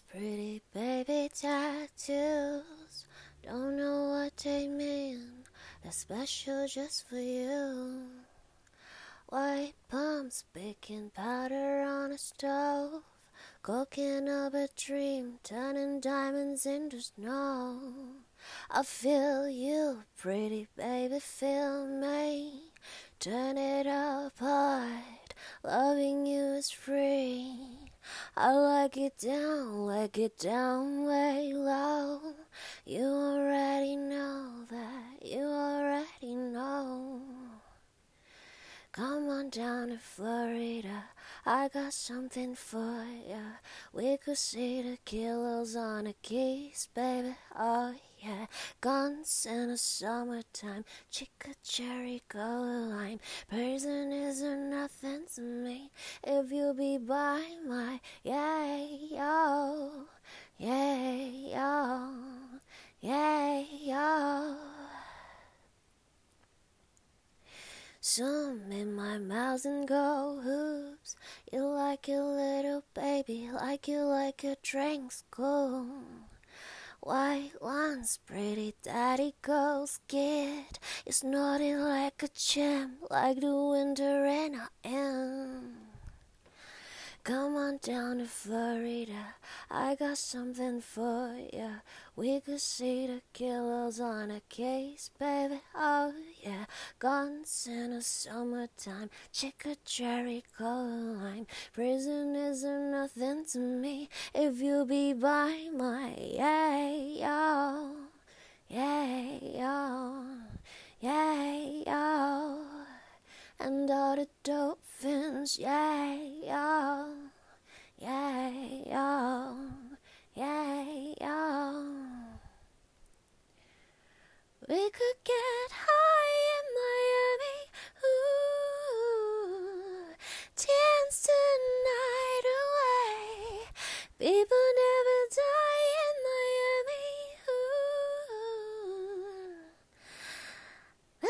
Pretty baby tattoos don't know what they mean. They're special just for you. White palms, baking powder on a stove, cooking up a dream, turning diamonds into snow. I feel you, pretty baby, feel me. Turn it up hard, loving you is free. I like it down, like it down way low. You already know that, you already know. Come on down to Florida, I got something for ya. We could see the kilos on a keys, baby, oh yeah. Guns in the summertime, chica cherry color lime. Prisoners are nothing to me if you be Some in my mouth and go hoops. You like a little baby, like you like a drink school. White ones, pretty daddy goes get. You snorting like a champ, like the winter and I am. Come on down to Florida, I got something for ya. We could see the killers on a case, baby, oh. Guns in the summertime, chica cherry color lime. isn't nothing to me if you be by my yeah,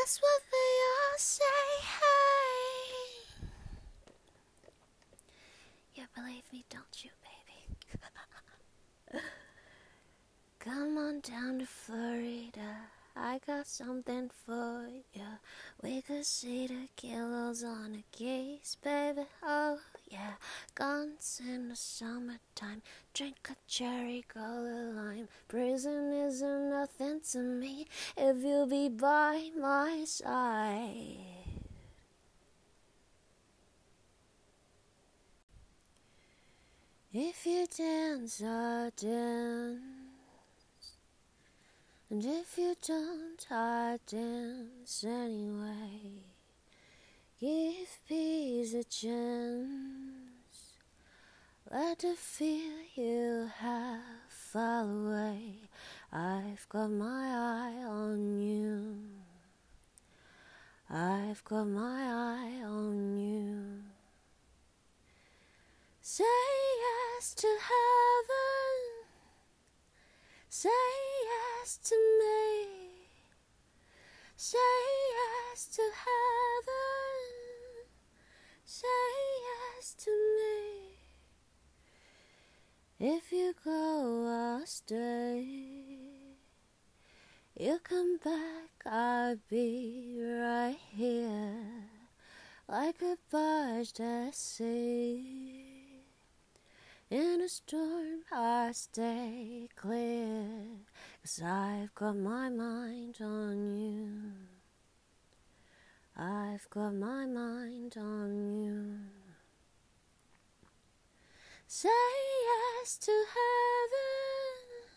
That's what they all say, hey. You believe me, don't you, baby? Come on down to Florida. I got something for ya. We could see the kilos on a case, baby. Oh, yeah. Guns in the summertime. Drink a cherry color lime. Prison isn't nothing to me if you'll be by my side. If you dance, I dance. And if you don't, I dance anyway. Give peace a chance. Let the fear you have fall away. I've got my eye on you. I've got my eye on you. Say yes to heaven. Say yes to me. Say yes to heaven. If you go, I'll stay. You come back, I'll be right here. Like a barge at sea. In a storm, I stay clear. Cause I've got my mind on you. I've got my mind on you. Say yes to heaven.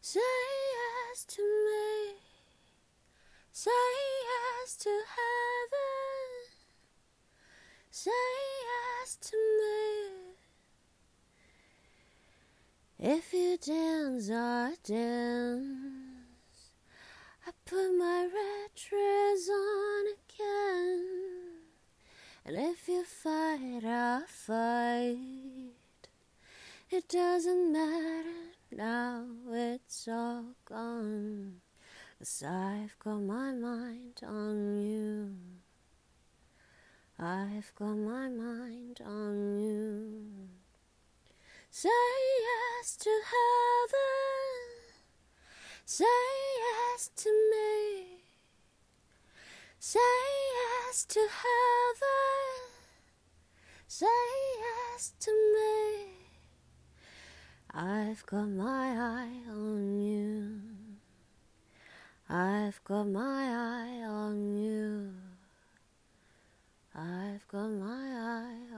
Say yes to me. Say yes to heaven. Say yes to me. If you dance, I dance. I put my red dress on again. Doesn't matter now, it's all gone. Cause I've got my mind on you. I've got my mind on you. Say yes to heaven. Say yes to me. Say yes to heaven. Say yes to me. I've got my eye on you. I've got my eye on you. I've got my eye